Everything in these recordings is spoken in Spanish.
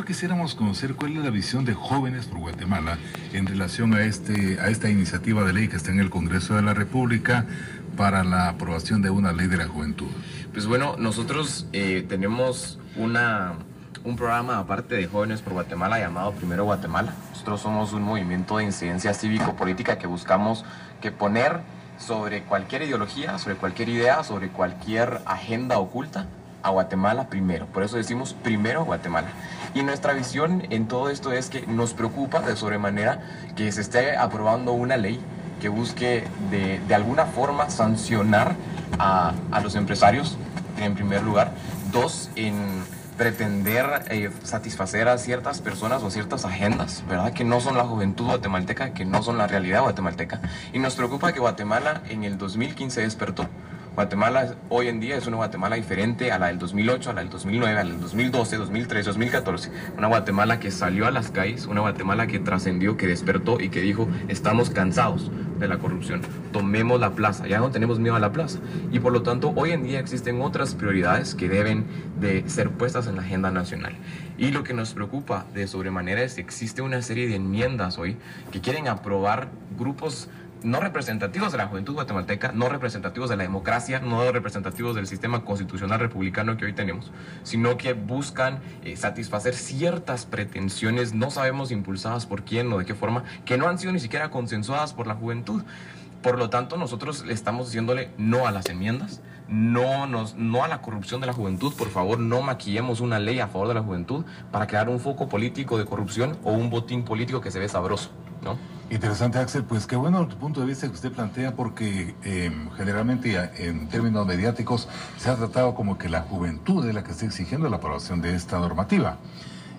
quisiéramos conocer cuál es la visión de Jóvenes por Guatemala en relación a, este, a esta iniciativa de ley que está en el Congreso de la República para la aprobación de una ley de la juventud. Pues bueno, nosotros eh, tenemos una, un programa aparte de Jóvenes por Guatemala llamado Primero Guatemala. Nosotros somos un movimiento de incidencia cívico-política que buscamos que poner sobre cualquier ideología, sobre cualquier idea, sobre cualquier agenda oculta a Guatemala primero. Por eso decimos primero Guatemala. Y nuestra visión en todo esto es que nos preocupa de sobremanera que se esté aprobando una ley que busque de, de alguna forma sancionar a, a, los empresarios, en primer lugar. Dos, en pretender eh, satisfacer a ciertas personas o ciertas agendas, ¿verdad? Que no son la juventud guatemalteca, que no son la realidad guatemalteca. Y nos preocupa que Guatemala en el 2015 despertó Guatemala hoy en día es una Guatemala diferente a la del 2008, a la del 2009, a la del 2012, 2013, 2014. Una Guatemala que salió a las calles, una Guatemala que trascendió, que despertó y que dijo, estamos cansados de la corrupción, tomemos la plaza, ya no tenemos miedo a la plaza. Y por lo tanto, hoy en día existen otras prioridades que deben de ser puestas en la agenda nacional. Y lo que nos preocupa de sobremanera es que existe una serie de enmiendas hoy que quieren aprobar grupos no representativos de la juventud guatemalteca, no representativos de la democracia, no representativos del sistema constitucional republicano que hoy tenemos, sino que buscan eh, satisfacer ciertas pretensiones, no sabemos impulsadas por quién o de qué forma, que no han sido ni siquiera consensuadas por la juventud. Por lo tanto, nosotros le estamos diciéndole no a las enmiendas, no, nos, no a la corrupción de la juventud. Por favor, no maquillemos una ley a favor de la juventud para crear un foco político de corrupción o un botín político que se ve sabroso. ¿no? Interesante, Axel. Pues qué bueno el punto de vista que usted plantea, porque eh, generalmente en términos mediáticos se ha tratado como que la juventud es la que está exigiendo la aprobación de esta normativa.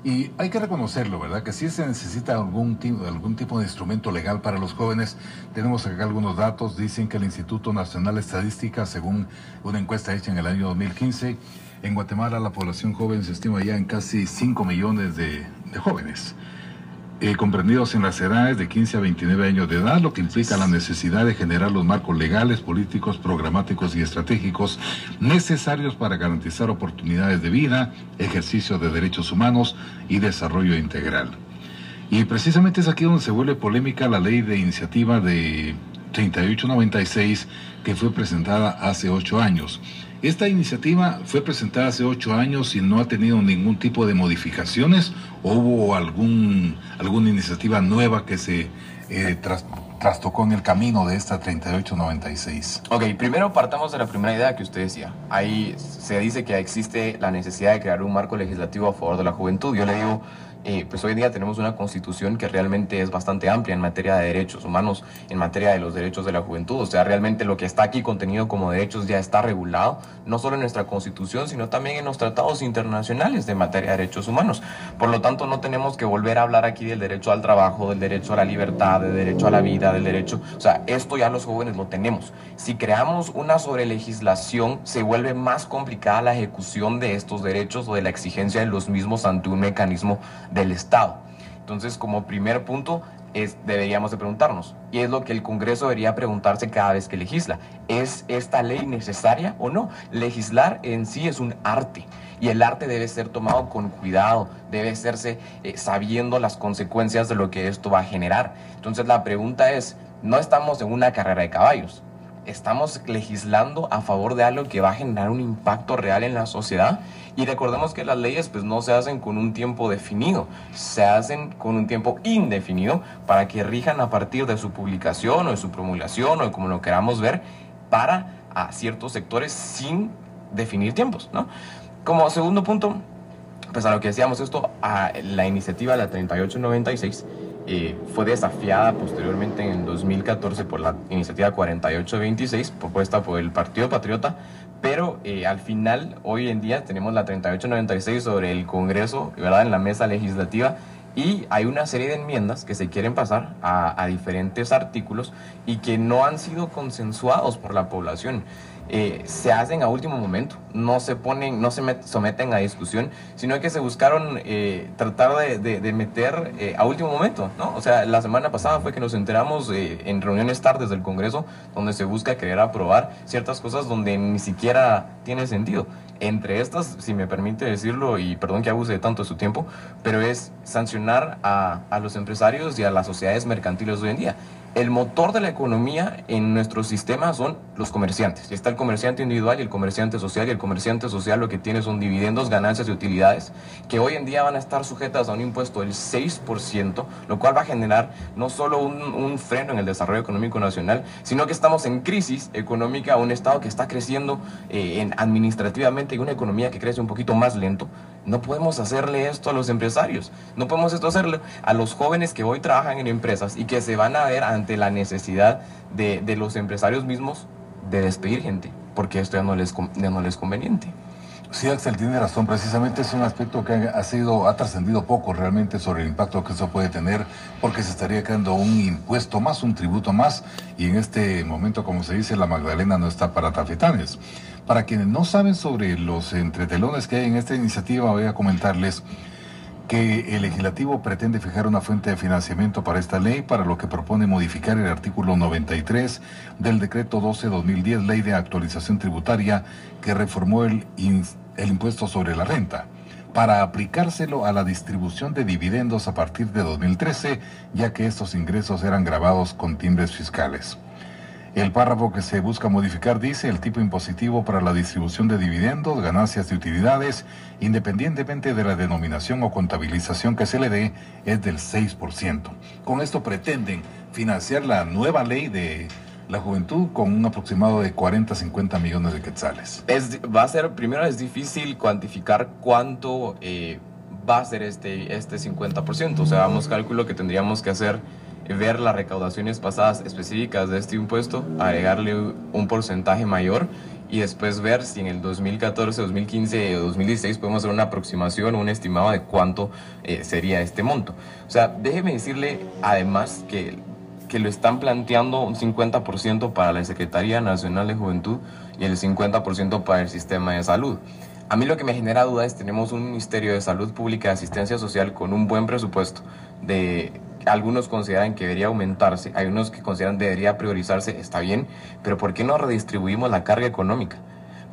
Y hay que reconocerlo, ¿verdad? Que si se necesita algún, algún tipo de instrumento legal para los jóvenes, tenemos acá algunos datos. Dicen que el Instituto Nacional de Estadística, según una encuesta hecha en el año 2015, en Guatemala la población joven se estima ya en casi 5 millones de jóvenes. Eh, comprendidos en las edades de 15 a 29 años de edad, lo que implica la necesidad de generar los marcos legales, políticos, programáticos y estratégicos necesarios para garantizar oportunidades de vida, ejercicio de derechos humanos y desarrollo integral. Y precisamente es aquí donde se vuelve polémica la ley de iniciativa de 3896 que fue presentada hace ocho años. Esta iniciativa fue presentada hace ocho años y no ha tenido ningún tipo de modificaciones. ¿O hubo algún, alguna iniciativa nueva que se eh, trastocó en el camino de esta 3896? Ok, primero partamos de la primera idea que usted decía. Ahí se dice que existe la necesidad de crear un marco legislativo a favor de la juventud. Yo le digo, eh, pues hoy día tenemos una constitución que realmente es bastante amplia en materia de derechos humanos, en materia de los derechos de la juventud. O sea, realmente lo que está aquí contenido como derechos ya está regulado, no solo en nuestra constitución, sino también en los tratados internacionales de materia de derechos humanos. Por lo tanto, no tenemos que volver a hablar aquí del derecho al trabajo, del derecho a la libertad, del derecho a la vida, del derecho... O sea, esto ya los jóvenes lo tenemos. Si creamos una sobrelegislación, se vuelve más complicada la ejecución de estos derechos o de la exigencia de los mismos ante un mecanismo del Estado. Entonces, como primer punto, es, deberíamos de preguntarnos, y es lo que el Congreso debería preguntarse cada vez que legisla, ¿es esta ley necesaria o no? Legislar en sí es un arte, y el arte debe ser tomado con cuidado, debe hacerse eh, sabiendo las consecuencias de lo que esto va a generar. Entonces la pregunta es, no estamos en una carrera de caballos, estamos legislando a favor de algo que va a generar un impacto real en la sociedad. Y recordemos que las leyes pues no se hacen con un tiempo definido, se hacen con un tiempo indefinido para que rijan a partir de su publicación o de su promulgación o de como lo queramos ver para a ciertos sectores sin definir tiempos, ¿no? Como segundo punto, pues a lo que decíamos esto, a la iniciativa la 3896 eh, fue desafiada posteriormente en el 2014 por la iniciativa 4826 propuesta por el Partido Patriota, pero eh, al final hoy en día tenemos la 3896 sobre el Congreso, ¿verdad? En la mesa legislativa y hay una serie de enmiendas que se quieren pasar a, a diferentes artículos y que no han sido consensuados por la población. Eh, se hacen a último momento, no se ponen, no se someten a discusión, sino que se buscaron eh, tratar de, meter eh, a último momento, ¿no? O sea, la semana pasada fue que nos enteramos en reuniones tardes del Congreso donde se busca querer aprobar ciertas cosas donde ni siquiera tiene sentido. Entre estas, si me permite decirlo, y perdón que abuse de tanto su tiempo, pero es sancionar a, a los empresarios y a las sociedades mercantiles hoy en día el motor de la economía en nuestro sistema son los comerciantes. Está el comerciante individual y el comerciante social. Y el comerciante social lo que tiene son dividendos, ganancias y utilidades que hoy en día van a estar sujetas a un impuesto del 6%, lo cual va a generar no solo un, freno en el desarrollo económico nacional, sino que estamos en crisis económica, un Estado que está creciendo eh, en, administrativamente y una economía que crece un poquito más lento. No podemos hacerle esto a los empresarios, no podemos esto hacerle a los jóvenes que hoy trabajan en empresas y que se van a ver ante la necesidad de, de los empresarios mismos de despedir gente, porque esto ya no les, ya no les es conveniente. Sí, Axel tiene razón. Precisamente es un aspecto que ha, sido, ha trascendido poco realmente sobre el impacto que eso puede tener, porque se estaría creando un impuesto más, un tributo más, y en este momento, como se dice, la Magdalena no está para tafetanes. Para quienes no saben sobre los entretelones que hay en esta iniciativa, voy a comentarles que el legislativo pretende fijar una fuente de financiamiento para esta ley, para lo que propone modificar el artículo 93 del decreto 12-2010, ley de actualización tributaria, que reformó el, el impuesto sobre la renta para aplicárselo a la distribución de dividendos a partir de 2013, ya que estos ingresos eran grabados con timbres fiscales. El párrafo que se busca modificar dice el tipo impositivo para la distribución de dividendos, ganancias y utilidades, independientemente de la denominación o contabilización que se le dé, es del 6%. Con esto pretenden financiar la nueva ley de la juventud con un aproximado de 40 50 millones de quetzales. Es, va a ser, primero es difícil cuantificar cuánto eh, va a ser este, este 50%. O sea, vamos cálculo que tendríamos que hacer ver las recaudaciones pasadas específicas de este impuesto, agregarle un porcentaje mayor y después ver si en el 2014, 2015 o 2016 podemos hacer una aproximación un estimado de cuánto eh, sería este monto. O sea, déjeme decirle además que, que lo están planteando un 50% para la Secretaría Nacional de Juventud y el 50% para el sistema de salud. A mí lo que me genera duda es tenemos un Ministerio de Salud Pública y Asistencia Social con un buen presupuesto de algunos consideran que debería aumentarse, hay unos que consideran debería priorizarse, está bien, pero ¿por qué no redistribuimos la carga económica?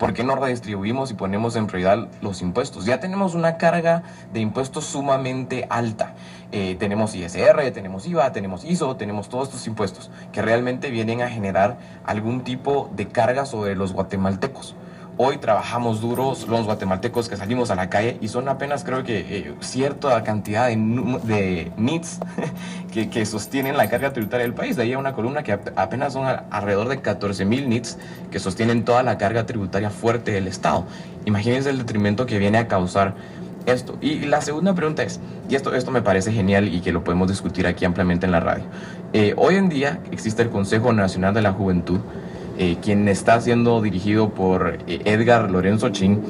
¿Por qué no redistribuimos y ponemos en prioridad los impuestos? Ya tenemos una carga de impuestos sumamente alta. Eh, tenemos ISR, tenemos IVA, tenemos ISO, tenemos todos estos impuestos que realmente vienen a generar algún tipo de carga sobre los guatemaltecos. Hoy trabajamos duros los guatemaltecos que salimos a la calle y son apenas creo que eh, cierta cantidad de, de NITs que, que, sostienen la carga tributaria del país. De ahí hay una columna que apenas son alrededor de 14 mil NITs que sostienen toda la carga tributaria fuerte del Estado. Imagínense el detrimento que viene a causar esto. Y la segunda pregunta es, y esto, esto me parece genial y que lo podemos discutir aquí ampliamente en la radio. Eh, hoy en día existe el Consejo Nacional de la Juventud eh, quien está siendo dirigido por eh, Edgar Lorenzo Chin,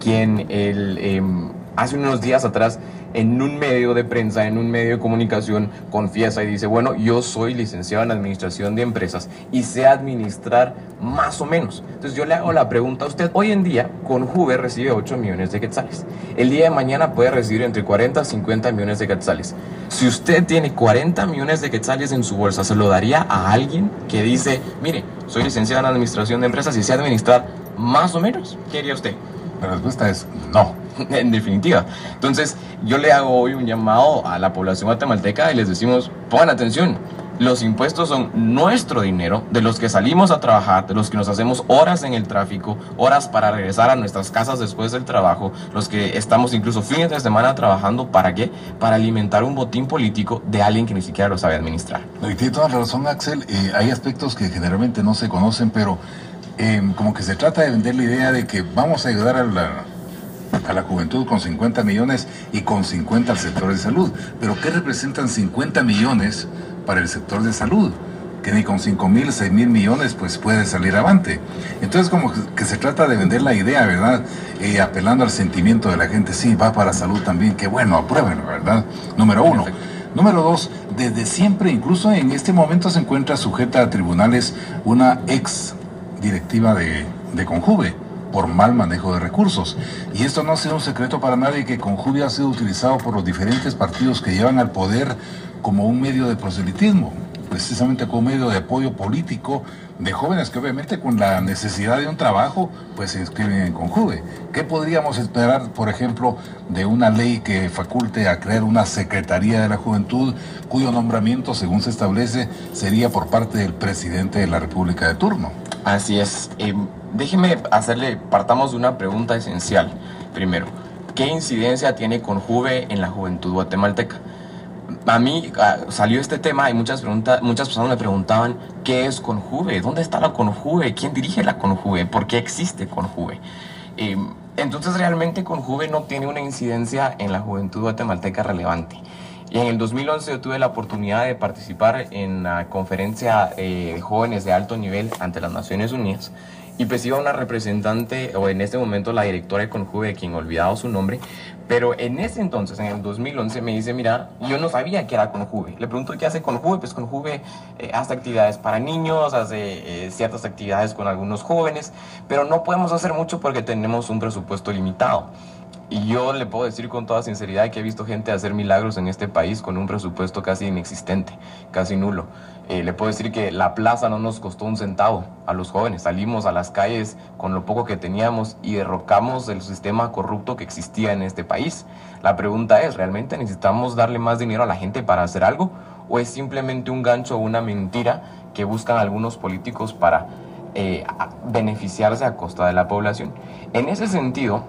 quien em, hace unos días atrás en un medio de prensa, en un medio de comunicación, confiesa y dice, bueno, yo soy licenciado en administración de empresas y sé administrar más o menos. Entonces yo le hago la pregunta a usted, hoy en día con Juve recibe 8 millones de quetzales. El día de mañana puede recibir entre 40 y 50 millones de quetzales. Si usted tiene 40 millones de quetzales en su bolsa, ¿se lo daría a alguien que dice, mire, soy licenciado en administración de empresas y sé administrar más o menos? ¿Qué haría usted? La respuesta es no. en definitiva. Entonces, yo le hago hoy un llamado a la población guatemalteca y les decimos, pongan atención, los impuestos son nuestro dinero, de los que salimos a trabajar, de los que nos hacemos horas en el tráfico, horas para regresar a nuestras casas después del trabajo, los que estamos incluso fines de semana trabajando, ¿para qué? Para alimentar un botín político de alguien que ni siquiera lo sabe administrar. Y tiene toda la razón, Axel. Eh, hay aspectos que generalmente no se conocen, pero eh, como que se trata de vender la idea de que vamos a ayudar a la a la juventud con 50 millones y con 50 al sector de salud. Pero ¿qué representan 50 millones para el sector de salud? Que ni con 5 mil, 6 mil millones pues puede salir avante. Entonces como que se trata de vender la idea, ¿verdad? Eh, apelando al sentimiento de la gente, sí, va para salud también, qué bueno, apruébenlo, ¿verdad? Número uno. Número dos, desde siempre, incluso en este momento se encuentra sujeta a tribunales una ex directiva de, de Conjuve por mal manejo de recursos. Y esto no ha sido un secreto para nadie que Conjuvia ha sido utilizado por los diferentes partidos que llevan al poder como un medio de proselitismo, precisamente como medio de apoyo político de jóvenes que obviamente con la necesidad de un trabajo, pues se inscriben en Conjuve. ¿Qué podríamos esperar, por ejemplo, de una ley que faculte a crear una Secretaría de la Juventud, cuyo nombramiento, según se establece, sería por parte del presidente de la República de turno? Así es. Eh, déjeme hacerle, partamos de una pregunta esencial. Primero, ¿qué incidencia tiene Conjuve en la juventud guatemalteca? A mí salió este tema y muchas, preguntas, muchas personas me preguntaban qué es Conjuve, dónde está la Conjuve, quién dirige la Conjuve, por qué existe Conjuve. Eh, entonces realmente Conjuve no tiene una incidencia en la juventud guatemalteca relevante. Y en el 2011 yo tuve la oportunidad de participar en la conferencia eh, de jóvenes de alto nivel ante las Naciones Unidas y pues iba una representante, o en este momento la directora de Conjuve, quien olvidado su nombre, pero en ese entonces, en el 2011, me dice, mira, yo no sabía que era Conjuve. Le pregunto qué hace Conjuve, pues Conjuve eh, hace actividades para niños, hace eh, ciertas actividades con algunos jóvenes, pero no podemos hacer mucho porque tenemos un presupuesto limitado. Y yo le puedo decir con toda sinceridad que he visto gente hacer milagros en este país con un presupuesto casi inexistente, casi nulo. Eh, le puedo decir que la plaza no nos costó un centavo a los jóvenes. Salimos a las calles con lo poco que teníamos y derrocamos el sistema corrupto que existía en este país. La pregunta es, ¿realmente necesitamos darle más dinero a la gente para hacer algo? ¿O es simplemente un gancho o una mentira que buscan algunos políticos para eh, beneficiarse a costa de la población? En ese sentido,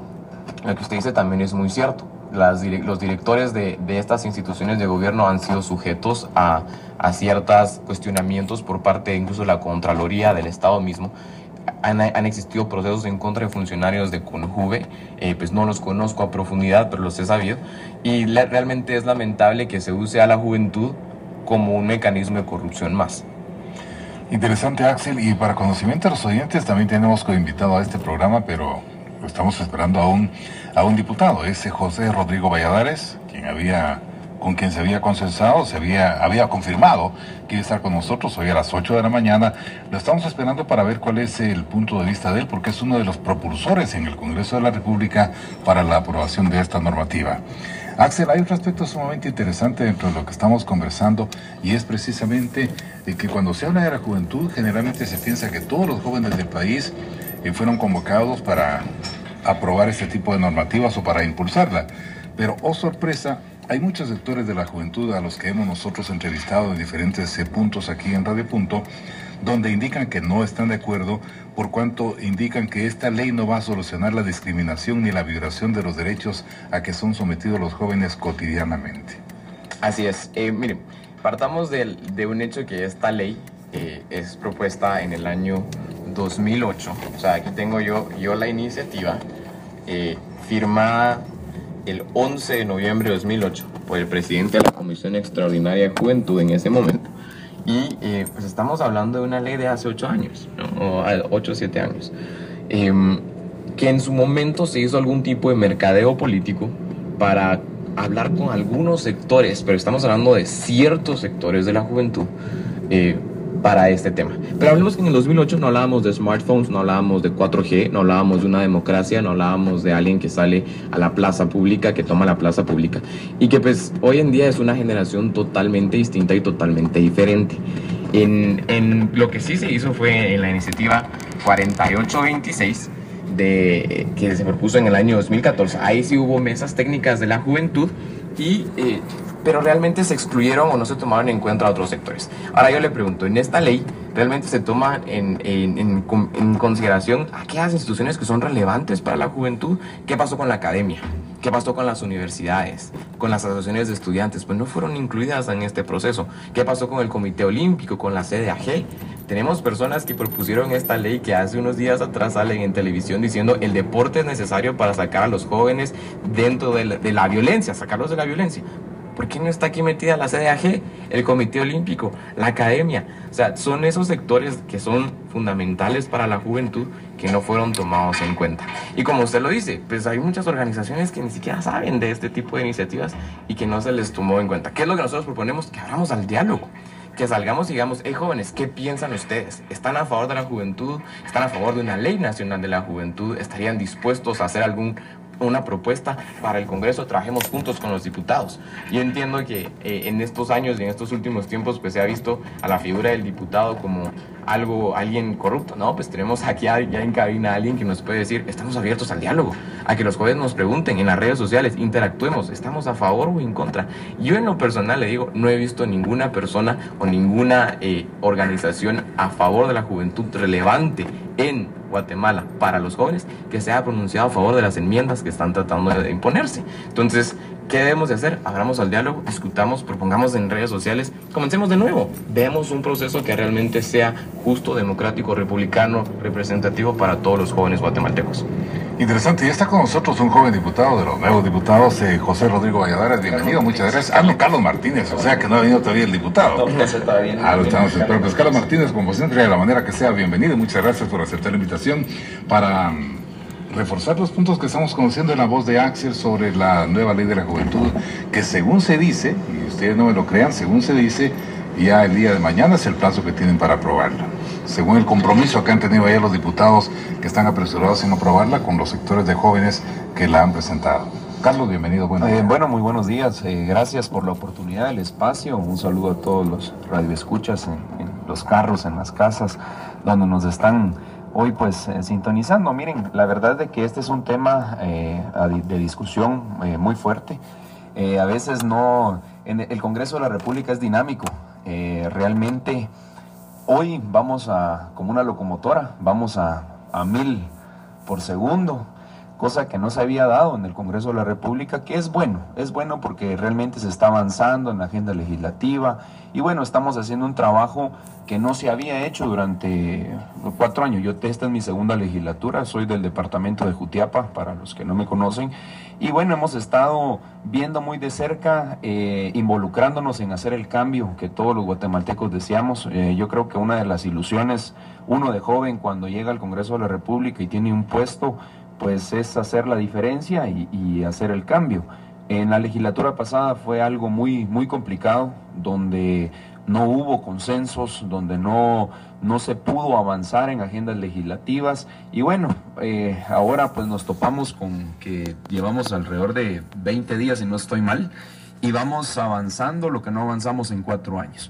lo que usted dice también es muy cierto. Los directores de, estas instituciones de gobierno han sido sujetos a, ciertos cuestionamientos por parte incluso de la Contraloría del Estado mismo. Han, existido procesos en contra de funcionarios de Conjuve, eh, pues no los conozco a profundidad, pero los he sabido, y realmente es lamentable que se use a la juventud como un mecanismo de corrupción más. Interesante, Axel, y para conocimiento de los oyentes también tenemos invitado a este programa, pero estamos esperando a un, a un diputado, ese José Rodrigo Valladares, quien había, con quien se había consensado, se había, había confirmado que iba a estar con nosotros hoy a las 8 de la mañana. Lo estamos esperando para ver cuál es el punto de vista de él, porque es uno de los propulsores en el Congreso de la República para la aprobación de esta normativa. Axel, hay un aspecto sumamente interesante dentro de lo que estamos conversando y es precisamente que cuando se habla de la juventud generalmente se piensa que todos los jóvenes del país eh, fueron convocados para aprobar este tipo de normativas o para impulsarla. Pero, oh sorpresa, hay muchos sectores de la juventud a los que hemos nosotros entrevistado en diferentes eh, puntos aquí en Radio Punto, donde indican que no están de acuerdo por cuanto indican que esta ley no va a solucionar la discriminación ni la violación de los derechos a que son sometidos los jóvenes cotidianamente. Así es. Eh, miren, partamos de, un hecho que esta ley eh, es propuesta en el año 2008. O sea, aquí tengo yo, yo la iniciativa eh, firmada el 11 de noviembre de 2008 por el presidente de la Comisión Extraordinaria de Juventud en ese momento. Y eh, pues estamos hablando de una ley de hace 8 años, ¿no? o 8 o 7 años, em, que en su momento se hizo algún tipo de mercadeo político para hablar con algunos sectores, pero estamos hablando de ciertos sectores de la juventud, eh, para este tema. Pero hablemos que en el 2008 no hablábamos de smartphones, no hablábamos de 4G, no hablábamos de una democracia, no hablábamos de alguien que sale a la plaza pública, que toma la plaza pública. Y que pues hoy en día es una generación totalmente distinta y totalmente diferente. En, en lo que sí se hizo fue en la iniciativa 4826 de, que se propuso en el año 2014. Ahí sí hubo mesas técnicas de la juventud y eh, pero realmente se excluyeron o no se tomaron en cuenta otros sectores. Ahora yo le pregunto, en esta ley realmente se toma en, en, en, consideración aquellas instituciones que son relevantes para la juventud. ¿Qué pasó con la academia? ¿Qué pasó con las universidades? ¿Con las asociaciones de estudiantes? Pues no fueron incluidas en este proceso. ¿Qué pasó con el Comité Olímpico, con la CDAG? Tenemos personas que propusieron esta ley que hace unos días atrás salen en televisión diciendo el deporte es necesario para sacar a los jóvenes dentro de la, de la violencia, sacarlos de la violencia. ¿Por qué no está aquí metida la CDAG, el Comité Olímpico, la Academia? O sea, son esos sectores que son fundamentales para la juventud que no fueron tomados en cuenta. Y como usted lo dice, pues hay muchas organizaciones que ni siquiera saben de este tipo de iniciativas y que no se les tomó en cuenta. ¿Qué es lo que nosotros proponemos? Que abramos al diálogo que salgamos y digamos, hey jóvenes, ¿qué piensan ustedes? ¿Están a favor de la juventud? ¿Están a favor de una ley nacional de la juventud? ¿Estarían dispuestos a hacer algún una propuesta para el Congreso, trabajemos juntos con los diputados. Yo entiendo que eh, en estos años y en estos últimos tiempos pues se ha visto a la figura del diputado como algo, alguien corrupto. No, pues tenemos aquí ya en cabina a alguien que nos puede decir, estamos abiertos al diálogo, a que los jóvenes nos pregunten en las redes sociales, interactuemos, estamos a favor o en contra. Yo en lo personal le digo, no he visto ninguna persona o ninguna eh, organización a favor de la juventud relevante en Guatemala para los jóvenes que se ha pronunciado a favor de las enmiendas que están tratando de imponerse. Entonces, ¿qué debemos de hacer? Abramos al diálogo, discutamos, propongamos en redes sociales, comencemos de nuevo, veamos un proceso que realmente sea justo, democrático, republicano, representativo para todos los jóvenes guatemaltecos. Interesante, y está con nosotros un joven diputado de los nuevos diputados, eh, José Rodrigo Valladares, bienvenido, muchas gracias. Ah, no, Carlos Martínez, o sea que no ha venido todavía el diputado. Ah, lo estamos esperando. Pues Carlos Martínez, como siempre, de la manera que sea, bienvenido, muchas gracias por aceptar la invitación para mm, reforzar los puntos que estamos conociendo en la voz de Axel sobre la nueva ley de la juventud, que según se dice, y ustedes no me lo crean, según se dice, ya el día de mañana es el plazo que tienen para aprobarla según el compromiso que han tenido ayer los diputados que están apresurados en aprobarla con los sectores de jóvenes que la han presentado. Carlos, bienvenido. Bueno, eh, bueno muy buenos días. Eh, gracias por la oportunidad, el espacio. Un saludo a todos los radioescuchas en, en los carros, en las casas, donde nos están hoy pues eh, sintonizando. Miren, la verdad es que este es un tema de discusión muy fuerte. a veces no, en el Congreso de la República es dinámico. realmente Hoy vamos a, como una locomotora, vamos a, a mil por segundo, cosa que no se había dado en el Congreso de la República, que es bueno, es bueno porque realmente se está avanzando en la agenda legislativa y bueno, estamos haciendo un trabajo que no se había hecho durante cuatro años. Yo esta es mi segunda legislatura, soy del departamento de Jutiapa, para los que no me conocen, y bueno, hemos estado viendo muy de cerca, eh, involucrándonos en hacer el cambio que todos los guatemaltecos deseamos. Eh, yo creo que una de las ilusiones, uno de joven cuando llega al Congreso de la República y tiene un puesto, pues es hacer la diferencia y, y hacer el cambio. En la legislatura pasada fue algo muy, muy complicado, donde no hubo consensos, donde no, no se pudo avanzar en agendas legislativas. Y bueno, eh, ahora pues nos topamos con que llevamos alrededor de 20 días, y no estoy mal, y vamos avanzando lo que no avanzamos en cuatro años.